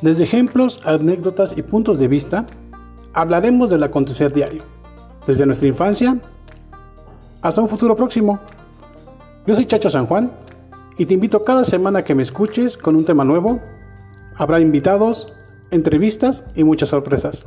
Desde ejemplos, anécdotas y puntos de vista, hablaremos del acontecer diario, desde nuestra infancia hasta un futuro próximo. Yo soy Chacho San Juan y te invito cada semana a que me escuches con un tema nuevo. Habrá invitados, entrevistas y muchas sorpresas.